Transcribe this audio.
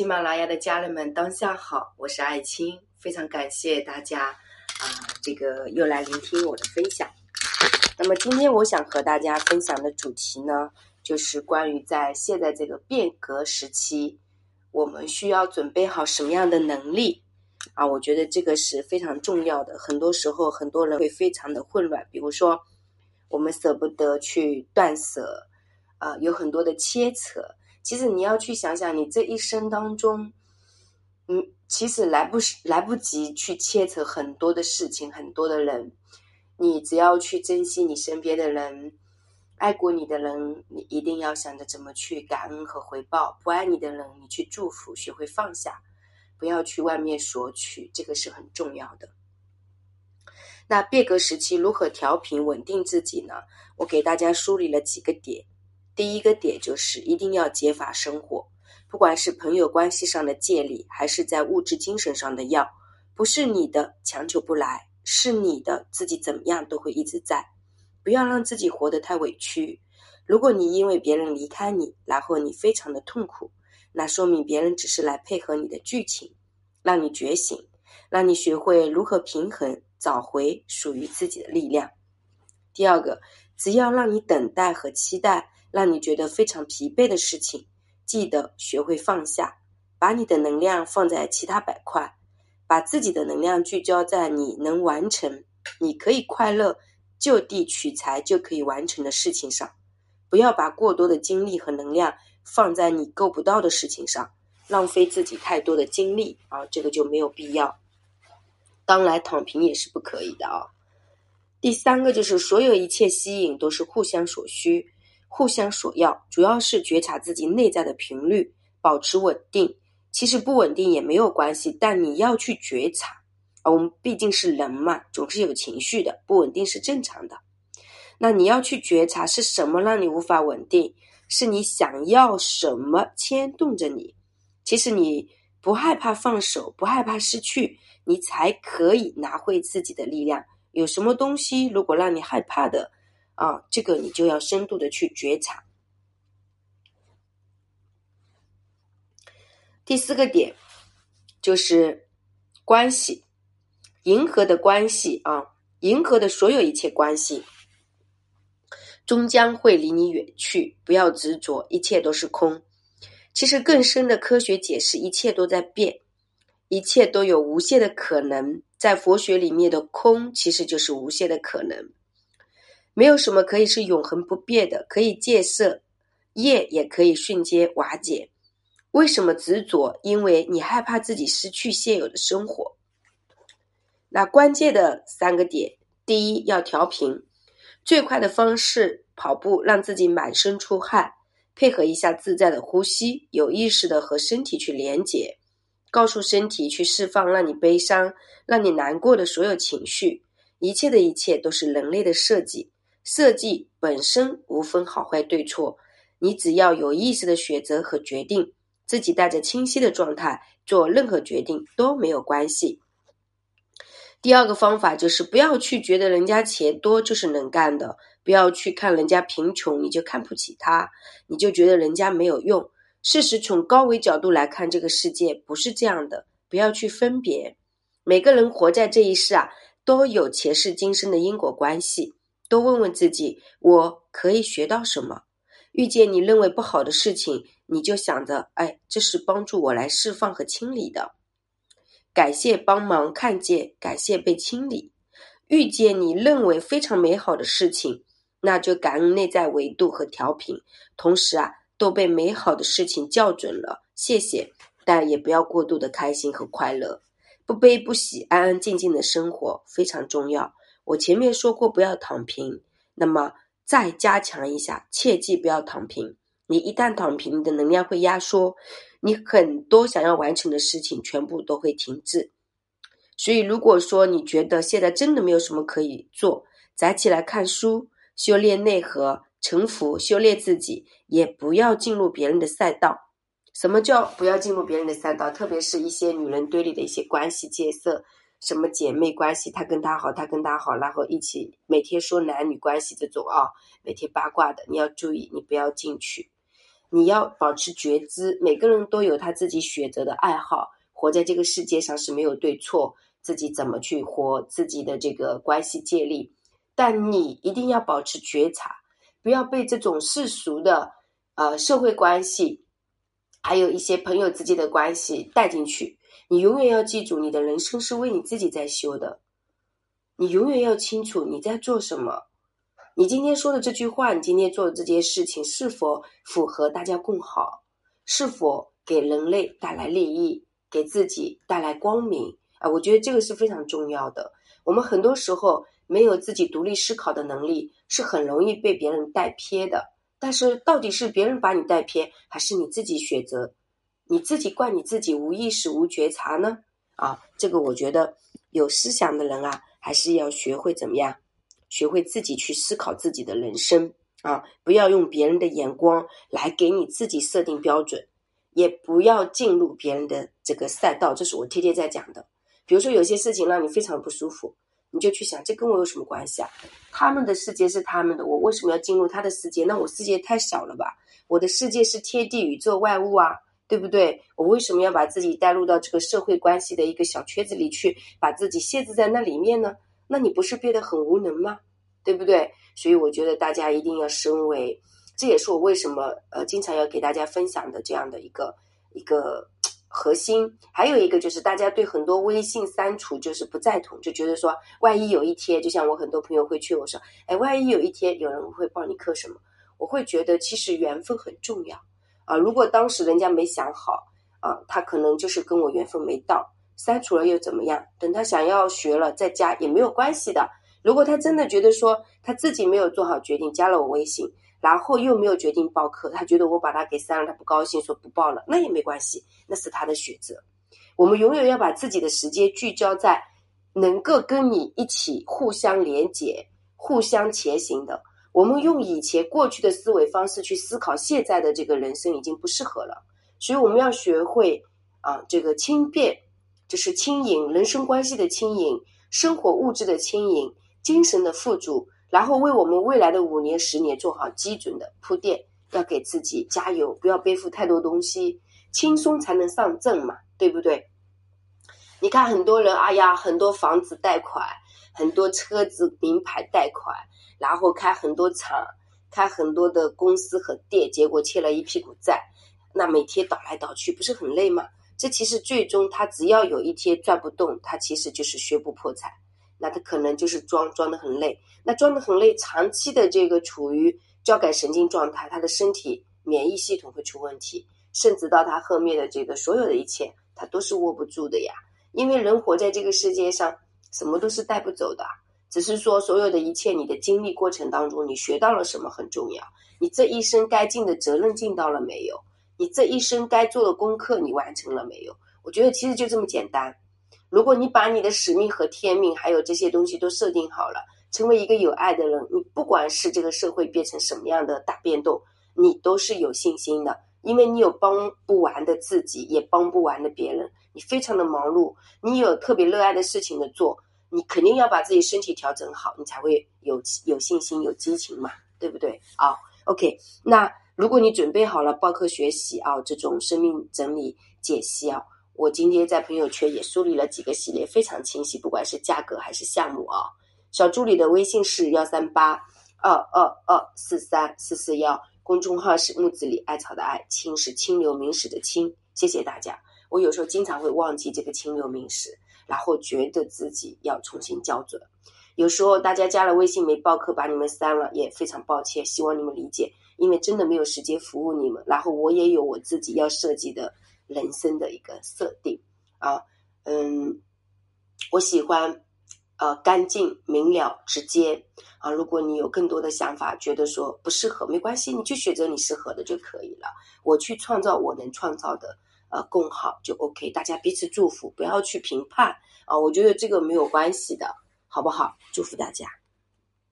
喜马拉雅的家人们，当下好，我是艾青，非常感谢大家啊，这个又来聆听我的分享。那么今天我想和大家分享的主题呢，就是关于在现在这个变革时期，我们需要准备好什么样的能力啊？我觉得这个是非常重要的。很多时候，很多人会非常的混乱，比如说我们舍不得去断舍，啊，有很多的切扯。其实你要去想想，你这一生当中，嗯，其实来不来不及去切扯很多的事情，很多的人，你只要去珍惜你身边的人，爱过你的人，你一定要想着怎么去感恩和回报；不爱你的人，你去祝福，学会放下，不要去外面索取，这个是很重要的。那变革时期如何调频稳定自己呢？我给大家梳理了几个点。第一个点就是一定要节法生活，不管是朋友关系上的借力，还是在物质精神上的要，不是你的强求不来，是你的自己怎么样都会一直在。不要让自己活得太委屈。如果你因为别人离开你，然后你非常的痛苦，那说明别人只是来配合你的剧情，让你觉醒，让你学会如何平衡，找回属于自己的力量。第二个，只要让你等待和期待。让你觉得非常疲惫的事情，记得学会放下，把你的能量放在其他板块，把自己的能量聚焦在你能完成、你可以快乐、就地取材就可以完成的事情上，不要把过多的精力和能量放在你够不到的事情上，浪费自己太多的精力啊，这个就没有必要。当然，躺平也是不可以的啊。第三个就是所有一切吸引都是互相所需。互相索要，主要是觉察自己内在的频率，保持稳定。其实不稳定也没有关系，但你要去觉察。我们毕竟是人嘛，总是有情绪的，不稳定是正常的。那你要去觉察是什么让你无法稳定？是你想要什么牵动着你？其实你不害怕放手，不害怕失去，你才可以拿回自己的力量。有什么东西如果让你害怕的？啊，这个你就要深度的去觉察。第四个点就是关系，银河的关系啊，银河的所有一切关系，终将会离你远去。不要执着，一切都是空。其实更深的科学解释，一切都在变，一切都有无限的可能。在佛学里面的空，其实就是无限的可能。没有什么可以是永恒不变的，可以戒色，业也可以瞬间瓦解。为什么执着？因为你害怕自己失去现有的生活。那关键的三个点：第一，要调频，最快的方式跑步，让自己满身出汗，配合一下自在的呼吸，有意识的和身体去连接，告诉身体去释放让你悲伤、让你难过的所有情绪。一切的一切都是人类的设计。设计本身无分好坏对错，你只要有意识的选择和决定，自己带着清晰的状态做任何决定都没有关系。第二个方法就是不要去觉得人家钱多就是能干的，不要去看人家贫穷你就看不起他，你就觉得人家没有用。事实从高维角度来看，这个世界不是这样的，不要去分别。每个人活在这一世啊，都有前世今生的因果关系。多问问自己，我可以学到什么？遇见你认为不好的事情，你就想着，哎，这是帮助我来释放和清理的。感谢帮忙看见，感谢被清理。遇见你认为非常美好的事情，那就感恩内在维度和调频，同时啊，都被美好的事情校准了，谢谢。但也不要过度的开心和快乐，不悲不喜，安安静静的生活非常重要。我前面说过不要躺平，那么再加强一下，切记不要躺平。你一旦躺平，你的能量会压缩，你很多想要完成的事情全部都会停滞。所以，如果说你觉得现在真的没有什么可以做，宅起来看书，修炼内核，沉浮，修炼自己，也不要进入别人的赛道。什么叫不要进入别人的赛道？特别是一些女人堆里的一些关系建设。什么姐妹关系，他跟他好，他跟他好，然后一起每天说男女关系这种啊，每天八卦的，你要注意，你不要进去。你要保持觉知，每个人都有他自己选择的爱好，活在这个世界上是没有对错，自己怎么去活自己的这个关系建立，但你一定要保持觉察，不要被这种世俗的呃社会关系，还有一些朋友之间的关系带进去。你永远要记住，你的人生是为你自己在修的，你永远要清楚你在做什么。你今天说的这句话，你今天做的这件事情，是否符合大家共好？是否给人类带来利益，给自己带来光明？啊，我觉得这个是非常重要的。我们很多时候没有自己独立思考的能力，是很容易被别人带偏的。但是，到底是别人把你带偏，还是你自己选择？你自己怪你自己无意识、无觉察呢？啊，这个我觉得有思想的人啊，还是要学会怎么样？学会自己去思考自己的人生啊！不要用别人的眼光来给你自己设定标准，也不要进入别人的这个赛道。这是我天天在讲的。比如说有些事情让你非常不舒服，你就去想，这跟我有什么关系啊？他们的世界是他们的，我为什么要进入他的世界？那我世界太小了吧？我的世界是天地宇宙万物啊，对不对？我为什么要把自己带入到这个社会关系的一个小圈子里去，把自己限制在那里面呢？那你不是变得很无能吗？对不对？所以我觉得大家一定要升维，这也是我为什么呃经常要给大家分享的这样的一个一个核心。还有一个就是大家对很多微信删除就是不赞同，就觉得说万一有一天，就像我很多朋友会劝我说，哎，万一有一天有人会帮你刻什么，我会觉得其实缘分很重要啊。如果当时人家没想好啊，他可能就是跟我缘分没到。删除了又怎么样？等他想要学了再加也没有关系的。如果他真的觉得说他自己没有做好决定，加了我微信，然后又没有决定报课，他觉得我把他给删了，他不高兴，说不报了，那也没关系，那是他的选择。我们永远要把自己的时间聚焦在能够跟你一起互相连接、互相前行的。我们用以前过去的思维方式去思考现在的这个人生已经不适合了，所以我们要学会啊，这个轻便。就是轻盈，人生关系的轻盈，生活物质的轻盈，精神的富足，然后为我们未来的五年、十年做好基准的铺垫，要给自己加油，不要背负太多东西，轻松才能上阵嘛，对不对？你看很多人，哎呀，很多房子贷款，很多车子名牌贷款，然后开很多厂，开很多的公司和店，结果欠了一屁股债，那每天倒来倒去，不是很累吗？这其实最终他只要有一天转不动，他其实就是宣布破产，那他可能就是装装的很累，那装的很累，长期的这个处于交感神经状态，他的身体免疫系统会出问题，甚至到他后面的这个所有的一切，他都是握不住的呀。因为人活在这个世界上，什么都是带不走的，只是说所有的一切，你的经历过程当中，你学到了什么很重要，你这一生该尽的责任尽到了没有？你这一生该做的功课，你完成了没有？我觉得其实就这么简单。如果你把你的使命和天命，还有这些东西都设定好了，成为一个有爱的人，你不管是这个社会变成什么样的大变动，你都是有信心的，因为你有帮不完的自己，也帮不完的别人。你非常的忙碌，你有特别热爱的事情的做，你肯定要把自己身体调整好，你才会有有信心、有激情嘛，对不对？啊，OK，那。如果你准备好了报课学习啊，这种生命整理解析啊，我今天在朋友圈也梳理了几个系列，非常清晰，不管是价格还是项目啊。小助理的微信是幺三八二二二四三四四幺，公众号是木子里艾草的艾，青是清流明史的清。谢谢大家。我有时候经常会忘记这个清流明史，然后觉得自己要重新校准。有时候大家加了微信没报课，把你们删了，也非常抱歉，希望你们理解。因为真的没有时间服务你们，然后我也有我自己要设计的人生的一个设定啊，嗯，我喜欢呃干净明了直接啊。如果你有更多的想法，觉得说不适合，没关系，你去选择你适合的就可以了。我去创造我能创造的呃共好就 OK，大家彼此祝福，不要去评判啊。我觉得这个没有关系的，好不好？祝福大家。